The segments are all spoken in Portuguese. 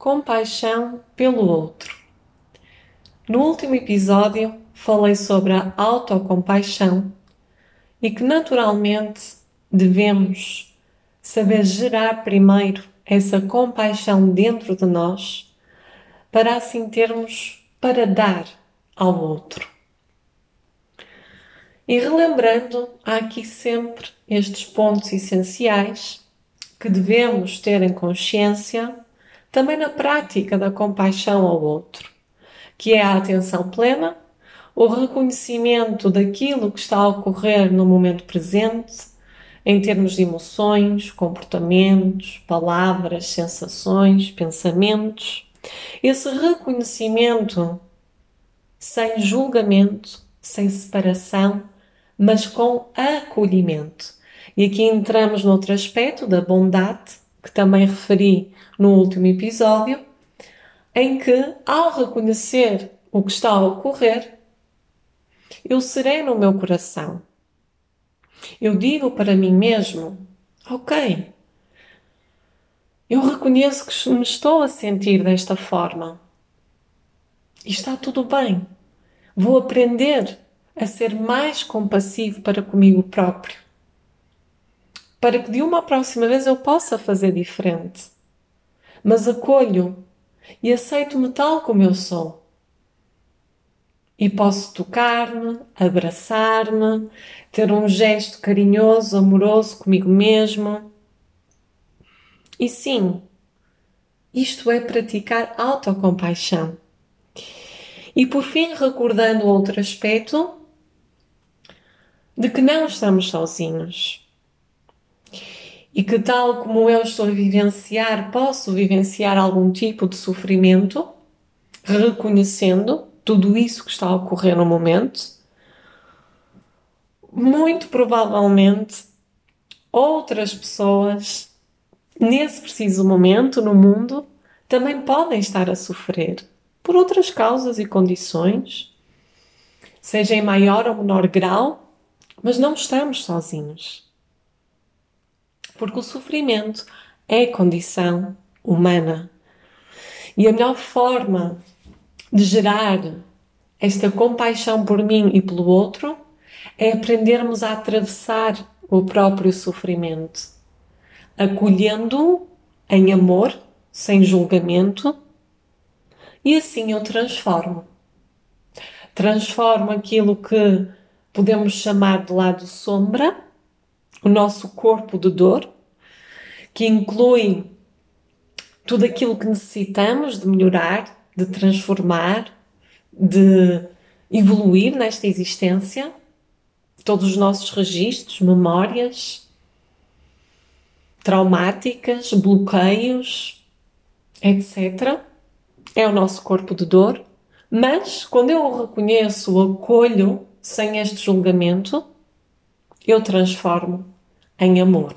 compaixão pelo outro. No último episódio, falei sobre a autocompaixão e que naturalmente devemos saber gerar primeiro essa compaixão dentro de nós para assim termos para dar ao outro. E relembrando, há aqui sempre estes pontos essenciais que devemos ter em consciência também na prática da compaixão ao outro, que é a atenção plena, o reconhecimento daquilo que está a ocorrer no momento presente, em termos de emoções, comportamentos, palavras, sensações, pensamentos. Esse reconhecimento sem julgamento, sem separação, mas com acolhimento. E aqui entramos noutro aspecto da bondade, que também referi no último episódio, em que, ao reconhecer o que está a ocorrer, eu sereno o meu coração. Eu digo para mim mesmo: Ok, eu reconheço que me estou a sentir desta forma. E está tudo bem. Vou aprender a ser mais compassivo para comigo próprio, para que de uma próxima vez eu possa fazer diferente. Mas acolho e aceito-me tal como eu sou. E posso tocar-me, abraçar-me, ter um gesto carinhoso, amoroso comigo mesmo. E sim, isto é praticar autocompaixão. E por fim, recordando outro aspecto, de que não estamos sozinhos. E que, tal como eu estou a vivenciar, posso vivenciar algum tipo de sofrimento, reconhecendo tudo isso que está a ocorrer no momento, muito provavelmente outras pessoas, nesse preciso momento no mundo, também podem estar a sofrer por outras causas e condições, seja em maior ou menor grau, mas não estamos sozinhos. Porque o sofrimento é condição humana. E a melhor forma de gerar esta compaixão por mim e pelo outro é aprendermos a atravessar o próprio sofrimento, acolhendo-o em amor, sem julgamento, e assim eu transformo. Transformo aquilo que podemos chamar de lado sombra, o nosso corpo de dor, que inclui tudo aquilo que necessitamos de melhorar, de transformar, de evoluir nesta existência, todos os nossos registros, memórias traumáticas, bloqueios, etc. É o nosso corpo de dor, mas quando eu o reconheço, o acolho, sem este julgamento, eu transformo em amor.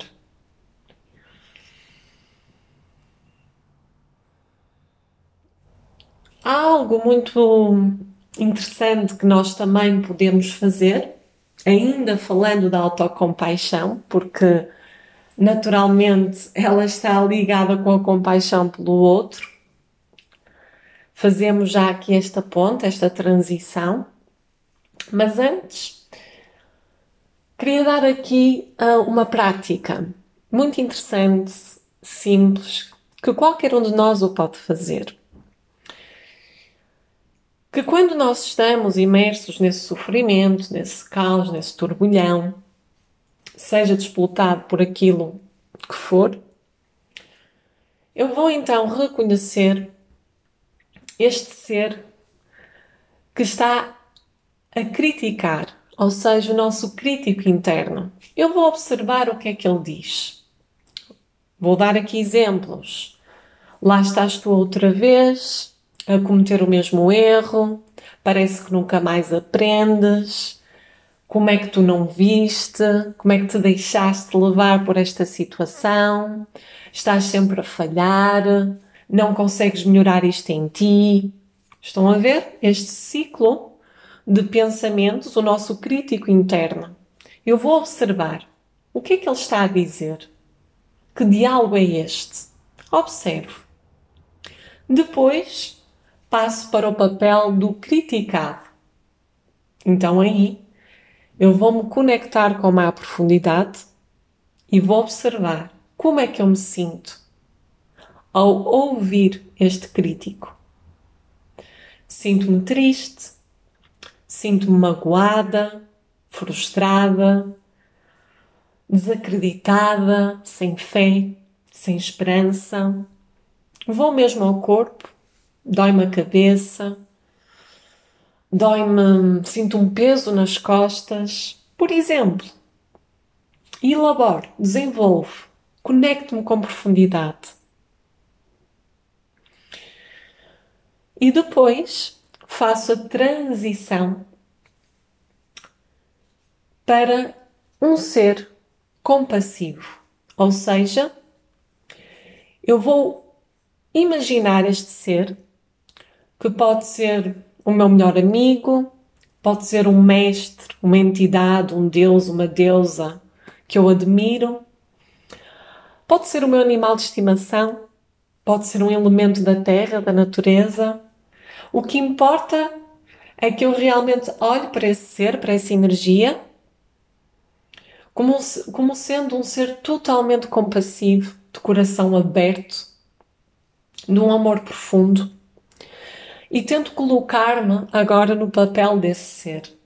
Há algo muito interessante que nós também podemos fazer, ainda falando da autocompaixão, porque naturalmente ela está ligada com a compaixão pelo outro. Fazemos já aqui esta ponte, esta transição. Mas antes, queria dar aqui uh, uma prática muito interessante, simples, que qualquer um de nós o pode fazer. Que quando nós estamos imersos nesse sofrimento, nesse caos, nesse turbulhão, seja disputado por aquilo que for, eu vou então reconhecer este ser que está a criticar, ou seja, o nosso crítico interno. Eu vou observar o que é que ele diz. Vou dar aqui exemplos. Lá estás tu outra vez a cometer o mesmo erro, parece que nunca mais aprendes. Como é que tu não viste? Como é que te deixaste levar por esta situação? Estás sempre a falhar? Não consegues melhorar isto em ti? Estão a ver este ciclo de pensamentos, o nosso crítico interno. Eu vou observar o que é que ele está a dizer. Que diálogo é este? Observo. Depois passo para o papel do criticado. Então aí eu vou me conectar com a profundidade e vou observar como é que eu me sinto ao ouvir este crítico. Sinto-me triste, sinto-me magoada, frustrada, desacreditada, sem fé, sem esperança. Vou mesmo ao corpo, dói-me a cabeça, dói-me, sinto um peso nas costas. Por exemplo, elaboro, desenvolvo, conecto-me com profundidade. E depois faço a transição para um ser compassivo. Ou seja, eu vou imaginar este ser que pode ser o meu melhor amigo, pode ser um mestre, uma entidade, um deus, uma deusa que eu admiro, pode ser o meu animal de estimação, pode ser um elemento da terra, da natureza. O que importa é que eu realmente olhe para esse ser, para essa energia como, como sendo um ser totalmente compassivo, de coração aberto, de um amor profundo. E tento colocar-me agora no papel desse ser,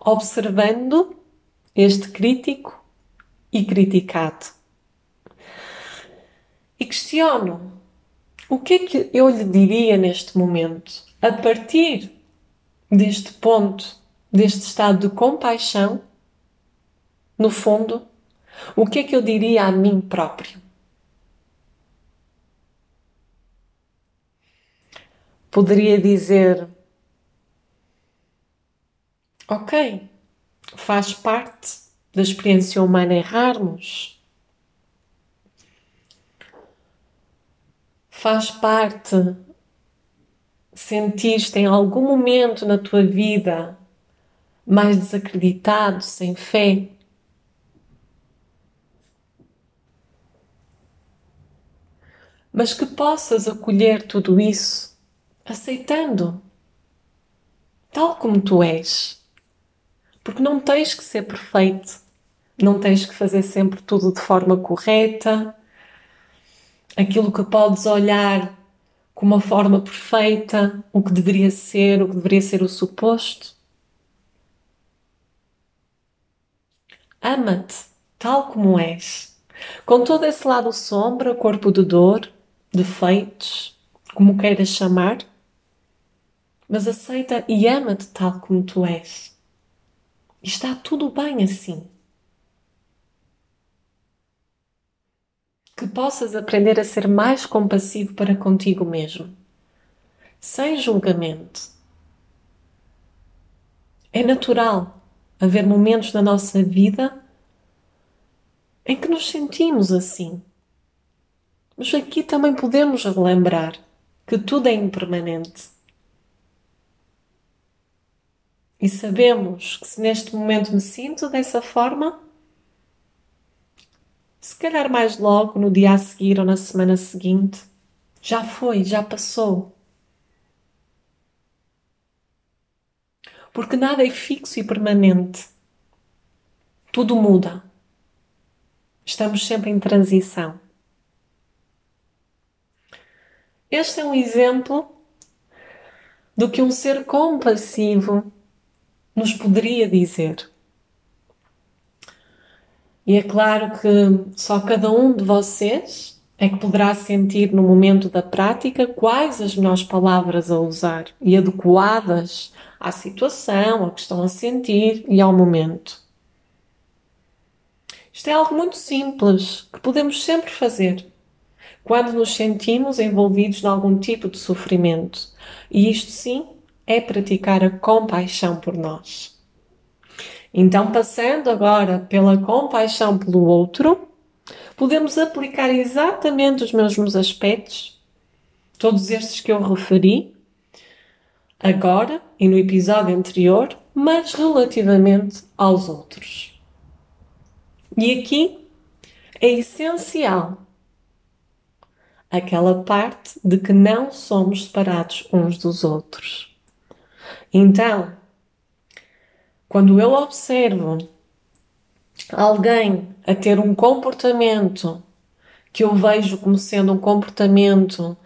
observando este crítico e criticado. E questiono o que é que eu lhe diria neste momento, a partir deste ponto, deste estado de compaixão no fundo, o que é que eu diria a mim próprio? Poderia dizer: Ok, faz parte da experiência humana errarmos. Faz parte sentir-te em algum momento na tua vida mais desacreditado, sem fé, mas que possas acolher tudo isso aceitando, tal como tu és. Porque não tens que ser perfeito, não tens que fazer sempre tudo de forma correta, aquilo que podes olhar como uma forma perfeita, o que deveria ser, o que deveria ser o suposto. Ama-te tal como és, com todo esse lado sombra, corpo de dor, defeitos, como queiras chamar, mas aceita e ama-te tal como tu és. E está tudo bem assim. Que possas aprender a ser mais compassivo para contigo mesmo, sem julgamento. É natural haver momentos na nossa vida em que nos sentimos assim mas aqui também podemos relembrar que tudo é impermanente. E sabemos que se neste momento me sinto dessa forma, se calhar mais logo, no dia a seguir ou na semana seguinte, já foi, já passou. Porque nada é fixo e permanente. Tudo muda. Estamos sempre em transição. Este é um exemplo do que um ser compassivo nos poderia dizer. E é claro que só cada um de vocês é que poderá sentir no momento da prática quais as melhores palavras a usar e adequadas à situação, ao que estão a sentir e ao momento. Isto é algo muito simples que podemos sempre fazer quando nos sentimos envolvidos em algum tipo de sofrimento. E isto sim é praticar a compaixão por nós. Então, passando agora pela compaixão pelo outro, podemos aplicar exatamente os mesmos aspectos, todos estes que eu referi, agora e no episódio anterior, mas relativamente aos outros. E aqui é essencial aquela parte de que não somos separados uns dos outros. Então, quando eu observo alguém a ter um comportamento que eu vejo como sendo um comportamento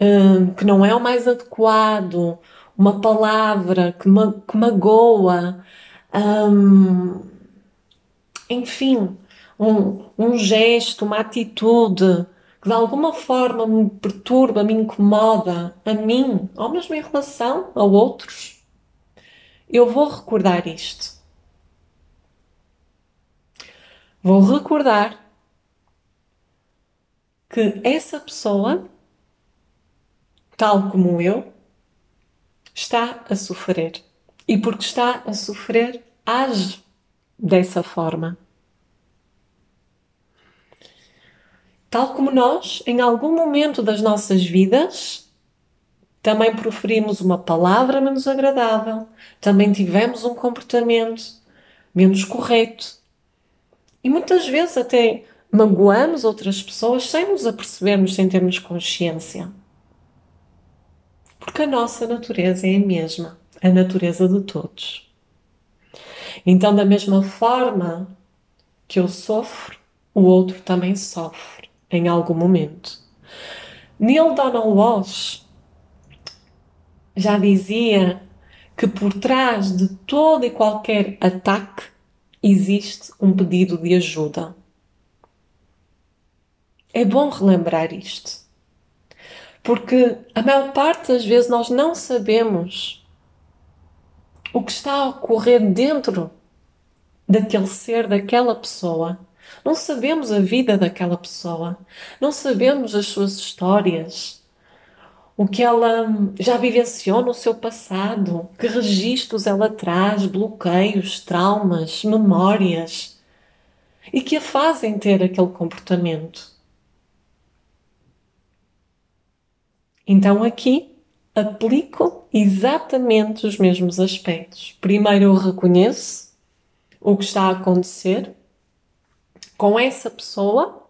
hum, que não é o mais adequado, uma palavra que, ma que magoa, hum, enfim, um, um gesto, uma atitude que de alguma forma me perturba, me incomoda a mim, ou mesmo em relação a outros, eu vou recordar isto. Vou recordar que essa pessoa, tal como eu, está a sofrer. E porque está a sofrer, age dessa forma. Tal como nós, em algum momento das nossas vidas, também proferimos uma palavra menos agradável, também tivemos um comportamento menos correto. E muitas vezes até magoamos outras pessoas sem nos apercebermos, sem termos consciência. Porque a nossa natureza é a mesma, a natureza de todos. Então, da mesma forma que eu sofro, o outro também sofre em algum momento. Neil Donald Walsh já dizia que por trás de todo e qualquer ataque existe um pedido de ajuda. É bom relembrar isto, porque a maior parte das vezes nós não sabemos o que está a ocorrer dentro daquele ser, daquela pessoa não sabemos a vida daquela pessoa, não sabemos as suas histórias, o que ela já vivenciou no seu passado, que registros ela traz, bloqueios, traumas, memórias. E que a fazem ter aquele comportamento. Então aqui aplico exatamente os mesmos aspectos. Primeiro eu reconheço o que está a acontecer com essa pessoa.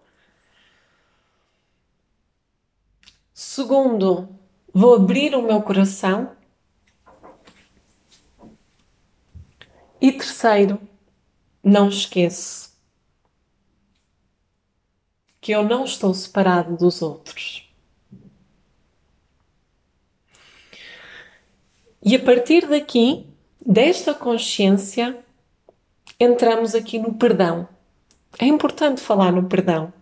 Segundo, vou abrir o meu coração. E terceiro, não esqueço que eu não estou separado dos outros. E a partir daqui, desta consciência, entramos aqui no perdão. É importante falar no perdão,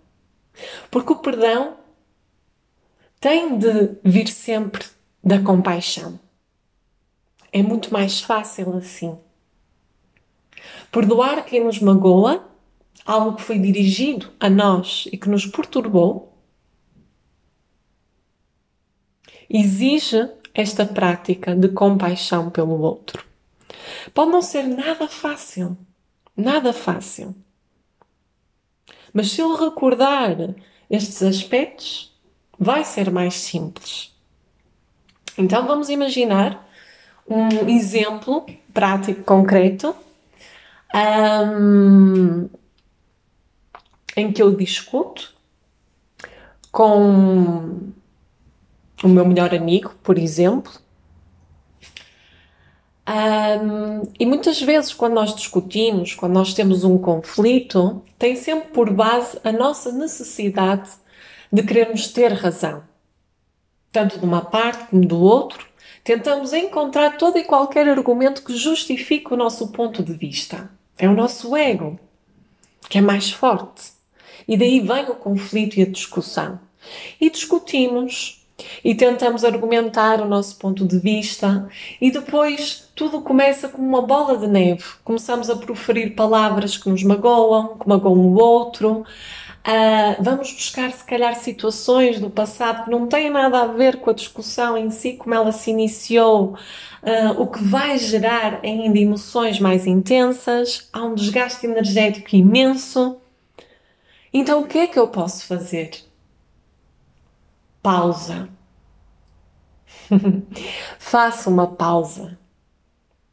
porque o perdão tem de vir sempre da compaixão. É muito mais fácil assim. Perdoar quem nos magoa, algo que foi dirigido a nós e que nos perturbou, exige esta prática de compaixão pelo outro. Pode não ser nada fácil, nada fácil. Mas se eu recordar estes aspectos, vai ser mais simples. Então vamos imaginar um exemplo prático concreto um, em que eu discuto com o meu melhor amigo, por exemplo, um, e muitas vezes, quando nós discutimos, quando nós temos um conflito, tem sempre por base a nossa necessidade de querermos ter razão. Tanto de uma parte como do outro, tentamos encontrar todo e qualquer argumento que justifique o nosso ponto de vista. É o nosso ego que é mais forte. E daí vem o conflito e a discussão. E discutimos, e tentamos argumentar o nosso ponto de vista e depois tudo começa como uma bola de neve. Começamos a proferir palavras que nos magoam, que magoam o outro. Uh, vamos buscar, se calhar, situações do passado que não têm nada a ver com a discussão em si, como ela se iniciou, uh, o que vai gerar ainda emoções mais intensas. Há um desgaste energético imenso. Então, o que é que eu posso fazer? Pausa. Faça uma pausa,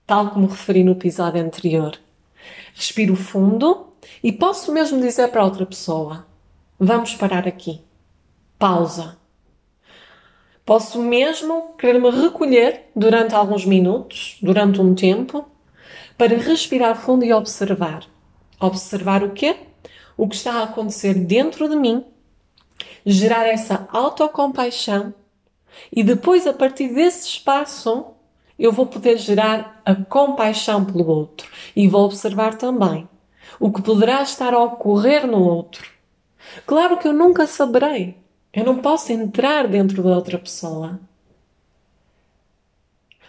tal como referi no episódio anterior. Respiro fundo e posso mesmo dizer para outra pessoa: vamos parar aqui. pausa. Posso mesmo querer me recolher durante alguns minutos, durante um tempo, para respirar fundo e observar. Observar o quê? O que está a acontecer dentro de mim, gerar essa autocompaixão e depois, a partir desse espaço, eu vou poder gerar a compaixão pelo outro e vou observar também o que poderá estar a ocorrer no outro. Claro que eu nunca saberei. Eu não posso entrar dentro da outra pessoa.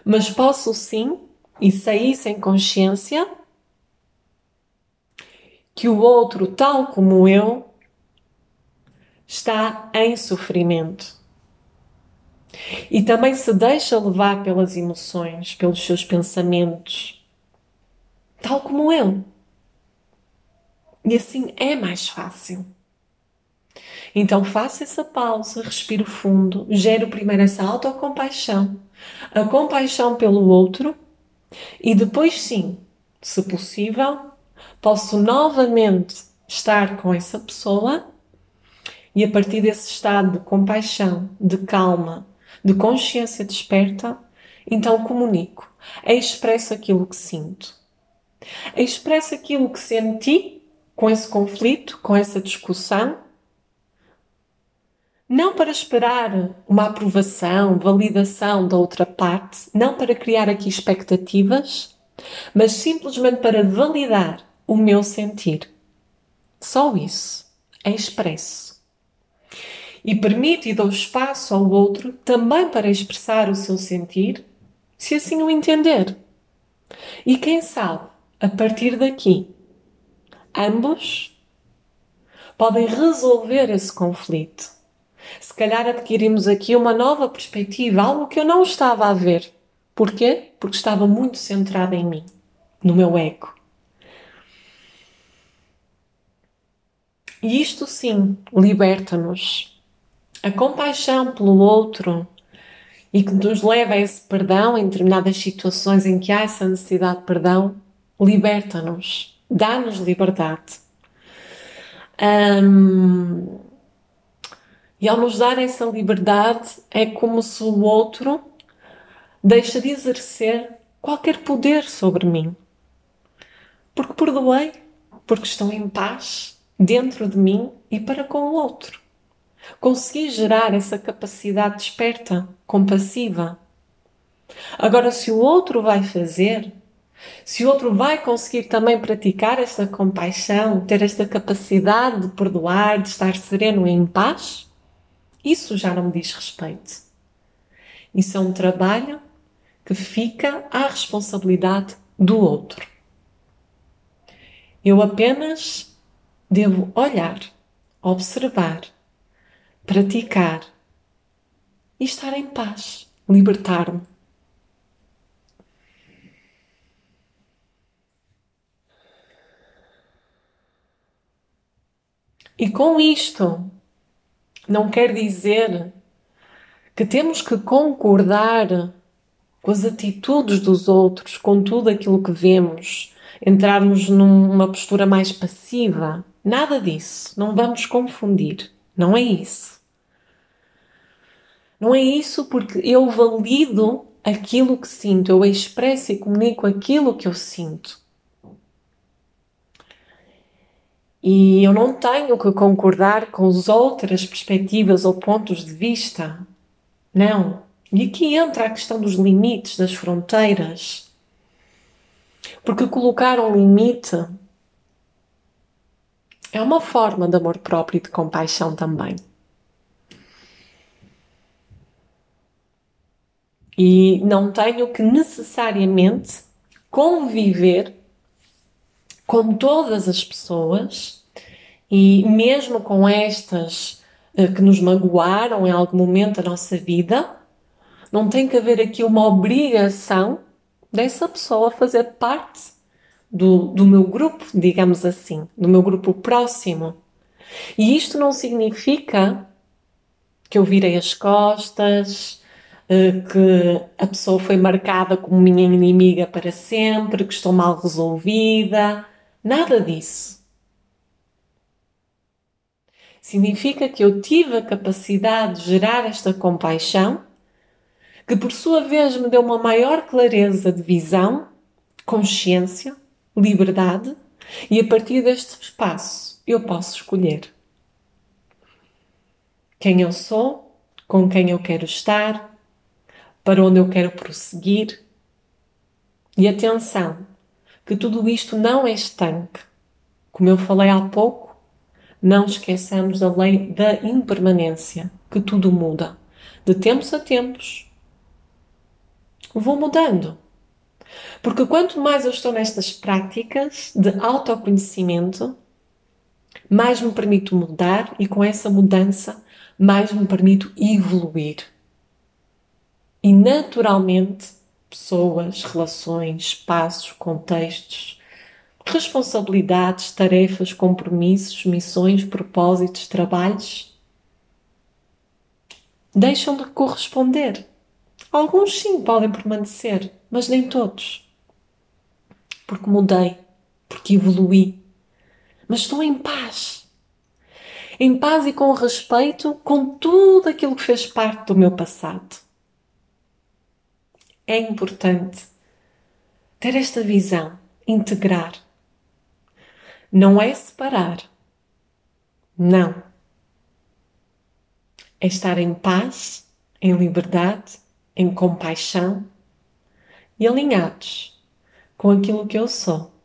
Mas posso sim, e sair sem consciência, que o outro, tal como eu, está em sofrimento. E também se deixa levar pelas emoções, pelos seus pensamentos, tal como eu. E assim é mais fácil. Então faça essa pausa, respire fundo, gere primeiro essa autocompaixão, a compaixão pelo outro e depois sim, se possível, posso novamente estar com essa pessoa e a partir desse estado de compaixão, de calma, de consciência desperta, então comunico, expresso aquilo que sinto. Expresso aquilo que senti com esse conflito, com essa discussão, não para esperar uma aprovação, validação da outra parte, não para criar aqui expectativas, mas simplesmente para validar o meu sentir. Só isso é expresso e permite e dou espaço ao outro também para expressar o seu sentir, se assim o entender. E quem sabe, a partir daqui, ambos podem resolver esse conflito. Se calhar adquirimos aqui uma nova perspectiva, algo que eu não estava a ver. Porquê? Porque estava muito centrada em mim, no meu ego. E isto sim liberta-nos a compaixão pelo outro e que nos leva a esse perdão em determinadas situações em que há essa necessidade de perdão, liberta-nos, dá-nos liberdade. Um, e ao nos dar essa liberdade, é como se o outro deixa de exercer qualquer poder sobre mim. Porque perdoei, porque estou em paz dentro de mim e para com o outro. Consegui gerar essa capacidade desperta, compassiva. Agora, se o outro vai fazer, se o outro vai conseguir também praticar esta compaixão, ter esta capacidade de perdoar, de estar sereno e em paz, isso já não me diz respeito. Isso é um trabalho que fica à responsabilidade do outro. Eu apenas devo olhar, observar, praticar e estar em paz, libertar-me. E com isto, não quer dizer que temos que concordar com as atitudes dos outros, com tudo aquilo que vemos, entrarmos numa postura mais passiva. Nada disso. Não vamos confundir. Não é isso. Não é isso porque eu valido aquilo que sinto, eu expresso e comunico aquilo que eu sinto. E eu não tenho que concordar com as outras perspectivas ou pontos de vista. Não. E aqui entra a questão dos limites, das fronteiras. Porque colocar um limite é uma forma de amor próprio e de compaixão também. E não tenho que necessariamente conviver com todas as pessoas e mesmo com estas uh, que nos magoaram em algum momento da nossa vida, não tem que haver aqui uma obrigação dessa pessoa fazer parte do, do meu grupo, digamos assim, do meu grupo próximo. E isto não significa que eu virei as costas, eh, que a pessoa foi marcada como minha inimiga para sempre, que estou mal resolvida. Nada disso. Significa que eu tive a capacidade de gerar esta compaixão, que por sua vez me deu uma maior clareza de visão, consciência, liberdade, e a partir deste espaço eu posso escolher quem eu sou, com quem eu quero estar, para onde eu quero prosseguir. E atenção, que tudo isto não é estanque. Como eu falei há pouco, não esqueçamos da lei da impermanência, que tudo muda. De tempos a tempos, vou mudando. Porque quanto mais eu estou nestas práticas de autoconhecimento, mais me permito mudar e com essa mudança mais me permito evoluir. E naturalmente, pessoas, relações, espaços, contextos, responsabilidades, tarefas, compromissos, missões, propósitos, trabalhos deixam de corresponder. Alguns sim podem permanecer, mas nem todos. Porque mudei, porque evolui. Mas estou em paz. Em paz e com respeito com tudo aquilo que fez parte do meu passado. É importante ter esta visão, integrar. Não é separar. Não. É estar em paz, em liberdade, em compaixão e alinhados com aquilo que eu sou